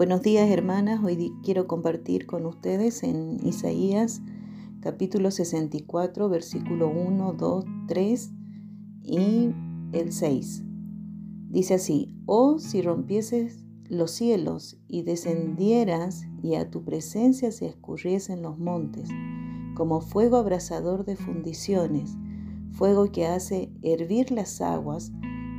Buenos días hermanas, hoy quiero compartir con ustedes en Isaías capítulo 64, versículo 1, 2, 3 y el 6. Dice así, oh si rompieses los cielos y descendieras y a tu presencia se escurriesen los montes, como fuego abrasador de fundiciones, fuego que hace hervir las aguas,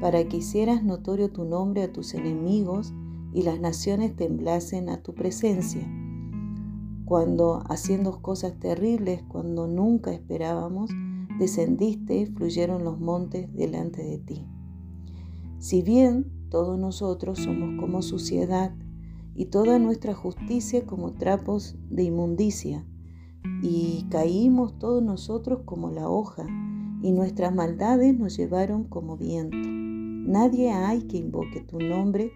para que hicieras notorio tu nombre a tus enemigos y las naciones temblasen a tu presencia. Cuando, haciendo cosas terribles, cuando nunca esperábamos, descendiste, fluyeron los montes delante de ti. Si bien todos nosotros somos como suciedad y toda nuestra justicia como trapos de inmundicia, y caímos todos nosotros como la hoja, y nuestras maldades nos llevaron como viento. Nadie hay que invoque tu nombre,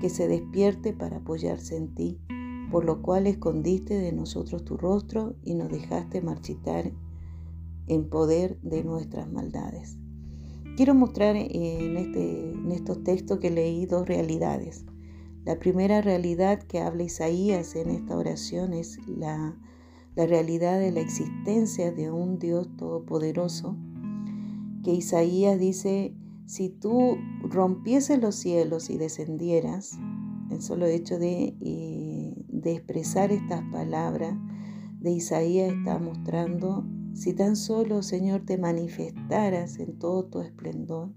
que se despierte para apoyarse en ti, por lo cual escondiste de nosotros tu rostro y nos dejaste marchitar en poder de nuestras maldades. Quiero mostrar en, este, en estos textos que leí dos realidades. La primera realidad que habla Isaías en esta oración es la, la realidad de la existencia de un Dios todopoderoso, que Isaías dice si tú rompieses los cielos y descendieras, el solo hecho de, eh, de expresar estas palabras de Isaías está mostrando, si tan solo, Señor, te manifestaras en todo tu esplendor,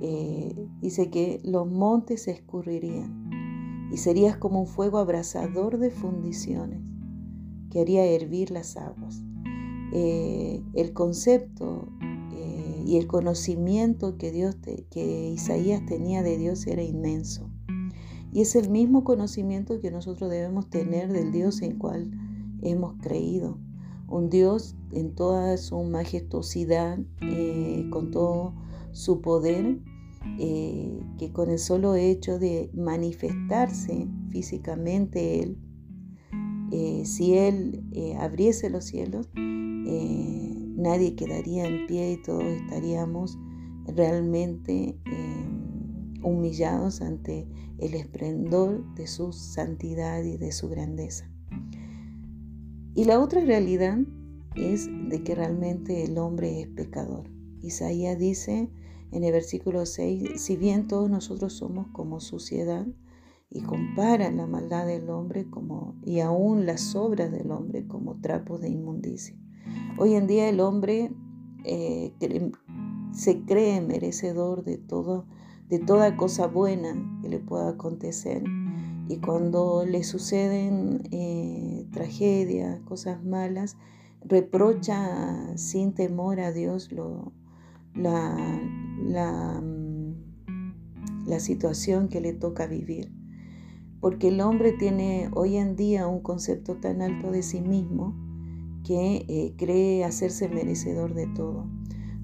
eh, dice que los montes se escurrirían y serías como un fuego abrasador de fundiciones que haría hervir las aguas. Eh, el concepto y el conocimiento que, Dios que Isaías tenía de Dios era inmenso. Y es el mismo conocimiento que nosotros debemos tener del Dios en cual hemos creído. Un Dios en toda su majestuosidad, eh, con todo su poder, eh, que con el solo hecho de manifestarse físicamente Él, eh, si Él abriese los cielos, nadie quedaría en pie y todos estaríamos realmente em, humillados ante el esplendor de su santidad y de su grandeza. Y la otra realidad es de que realmente el hombre es pecador. Isaías dice en el versículo 6, si bien todos nosotros somos como suciedad, y compara la maldad del hombre como, y aún las obras del hombre como trapos de inmundicia. Hoy en día el hombre eh, se cree merecedor de todo, de toda cosa buena que le pueda acontecer. Y cuando le suceden eh, tragedias, cosas malas, reprocha sin temor a Dios mm, la situación que le toca vivir. Porque el hombre tiene hoy en día un concepto tan alto de sí mismo que eh, cree hacerse merecedor de todo.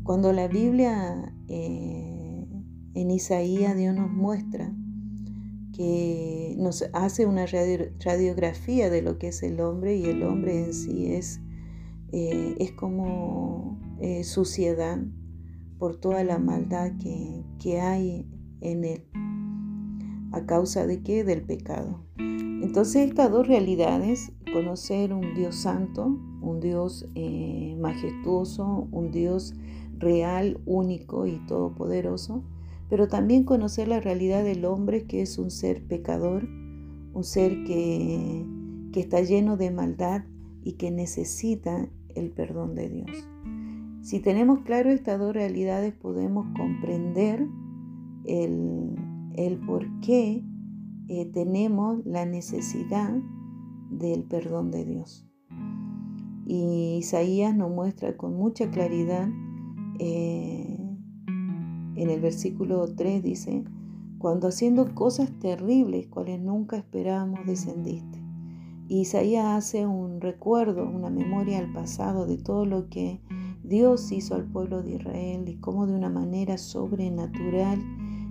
Cuando la Biblia eh, en Isaías Dios nos muestra que nos hace una radiografía de lo que es el hombre y el hombre en sí es, eh, es como suciedad por toda la maldad que, que hay en él. ¿A causa de qué? Del pecado. Entonces estas dos realidades, conocer un Dios santo, un Dios eh, majestuoso, un Dios real, único y todopoderoso, pero también conocer la realidad del hombre que es un ser pecador, un ser que, que está lleno de maldad y que necesita el perdón de Dios. Si tenemos claro estas dos realidades podemos comprender el, el por qué eh, tenemos la necesidad del perdón de Dios. Y Isaías nos muestra con mucha claridad, eh, en el versículo 3 dice, cuando haciendo cosas terribles, cuales nunca esperábamos, descendiste. Isaías hace un recuerdo, una memoria al pasado de todo lo que Dios hizo al pueblo de Israel y cómo de una manera sobrenatural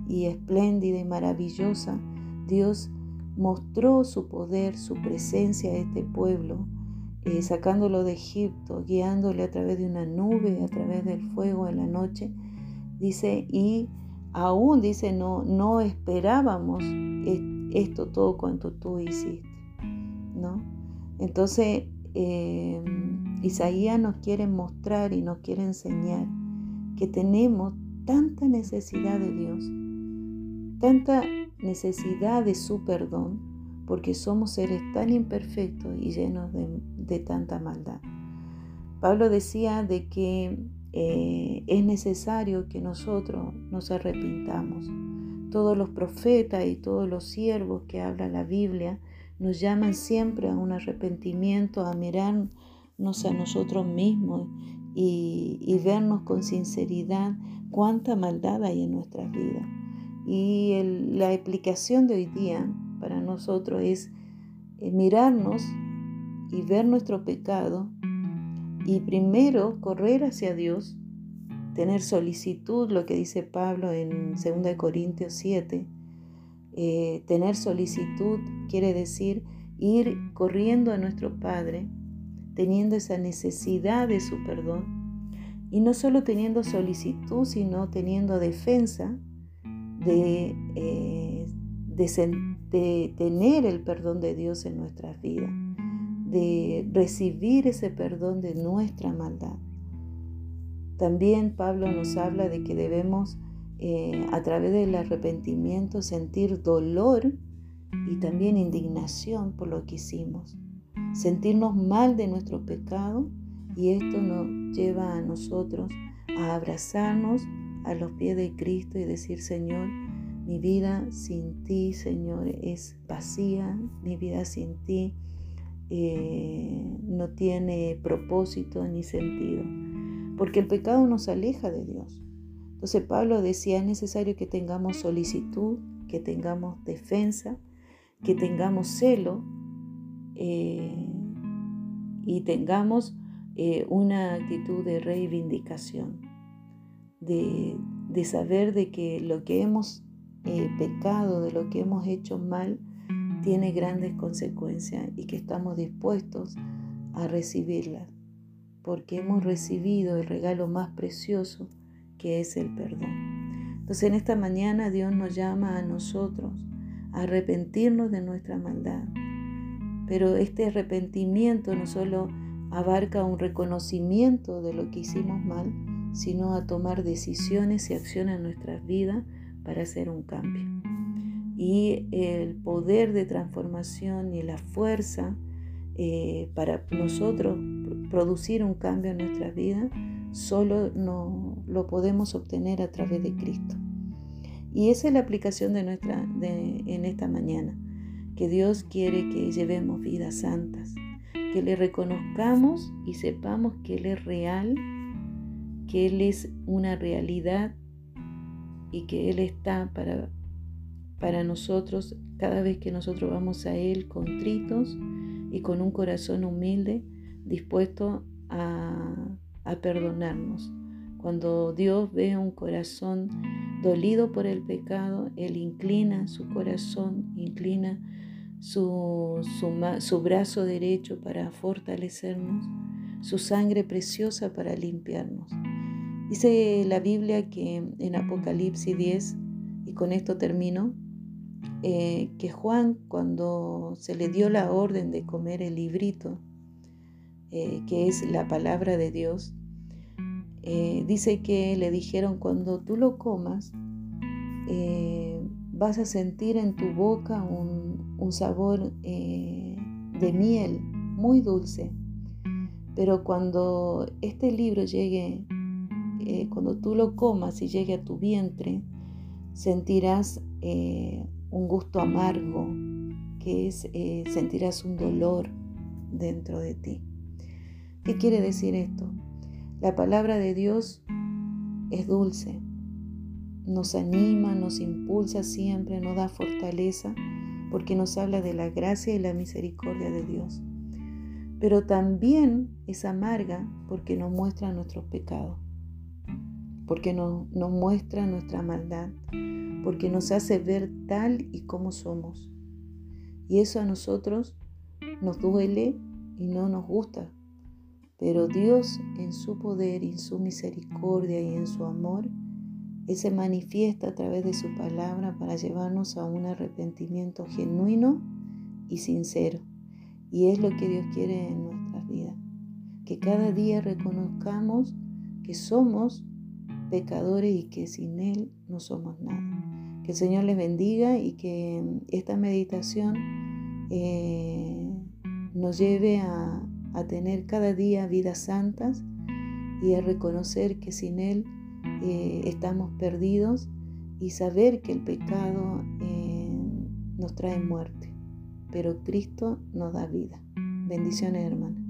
y espléndida y maravillosa Dios mostró su poder, su presencia a este pueblo, eh, sacándolo de Egipto, guiándole a través de una nube, a través del fuego en la noche. Dice, y aún dice, no, no esperábamos esto todo cuanto tú hiciste, ¿no? Entonces, eh, Isaías nos quiere mostrar y nos quiere enseñar que tenemos tanta necesidad de Dios, tanta necesidad de su perdón, porque somos seres tan imperfectos y llenos de, tanta maldad. Pablo decía de que eh, es necesario que nosotros nos arrepintamos. Todos los profetas y todos los siervos que habla la Biblia nos llaman siempre a un arrepentimiento, a mirarnos a nosotros mismos y, vernos con sinceridad cuánta maldad hay en nuestras vidas. Y la explicación de hoy día para nosotros es eh, mirarnos y ver nuestro pecado y primero correr hacia Dios, tener solicitud, lo que dice Pablo en 2 Corintios 7. Eh, tener solicitud quiere decir ir corriendo a nuestro Padre, teniendo esa necesidad de su perdón. Y no solo teniendo solicitud, sino teniendo defensa de, eh, de tener el perdón de Dios en nuestras vidas de recibir ese perdón de nuestra maldad. También Pablo nos habla de que debemos eh, a través del arrepentimiento sentir dolor y también indignación por lo que hicimos, sentirnos mal de nuestro pecado y esto nos lleva a nosotros a abrazarnos a los pies de Cristo y decir, Señor, mi vida sin ti, Señor, es vacía, mi vida sin ti eh, no tiene propósito ni sentido, porque el pecado nos aleja de Dios. Entonces Pablo decía, es necesario que tengamos solicitud, que tengamos defensa, que tengamos celo eh, y tengamos eh, una actitud de reivindicación, de, de, saber de que lo que hemos pecado, de lo que hemos hecho mal, tiene grandes consecuencias y que estamos dispuestos a recibirlas, porque hemos recibido el regalo más precioso que es el perdón. Entonces en esta mañana Dios nos llama a nosotros a arrepentirnos de nuestra maldad, pero este arrepentimiento no solo abarca un reconocimiento de lo que hicimos mal, sino a tomar decisiones y acciones en nuestras vidas para hacer un cambio y el poder de transformación y la fuerza eh, para nosotros producir un cambio en nuestra vida, solo no, lo podemos obtener a través de Cristo. Y esa es la aplicación de nuestra, de, en esta mañana, que Dios quiere que llevemos vidas santas, que le reconozcamos y sepamos que Él es real, que Él es una realidad y que Él está para para nosotros cada vez que nosotros vamos a Él contritos y con un corazón humilde, dispuesto a, perdonarnos. Cuando Dios ve un corazón dolido por el pecado, Él inclina su corazón, inclina su, su, brazo derecho para fortalecernos, su sangre preciosa para limpiarnos. Dice la Biblia que en Apocalipsis 10, y con esto termino, eh, que Juan cuando se le dio la orden de comer el librito, eh, que es la palabra de Dios, eh, dice que le dijeron cuando tú lo comas, vas a sentir en tu boca un, un sabor de miel muy dulce. Pero cuando este libro llegue, cuando tú lo comas y llegue a tu vientre, sentirás un gusto amargo, que es eh, sentirás un dolor dentro de ti. ¿Qué quiere decir esto? La palabra de Dios es dulce, nos anima, nos impulsa siempre, nos da fortaleza, porque nos habla de la gracia y la misericordia de Dios. Pero también es amarga porque nos muestra nuestros pecados, porque nos, muestra nuestra maldad, porque nos hace ver tal y como somos. Y eso a nosotros nos duele y no nos gusta. Pero Dios en su poder en su misericordia y en su amor, Él se manifiesta a través de su palabra para llevarnos a un arrepentimiento genuino y sincero. Y es lo que Dios quiere en nuestras vidas. Que cada día reconozcamos que somos pecadores y que sin Él no somos nada. Que el Señor les bendiga y que esta meditación eh, nos lleve a, a tener cada día vidas santas y a reconocer que sin Él eh, estamos perdidos y saber que el pecado eh, nos trae muerte, pero Cristo nos da vida. Bendiciones, hermanas.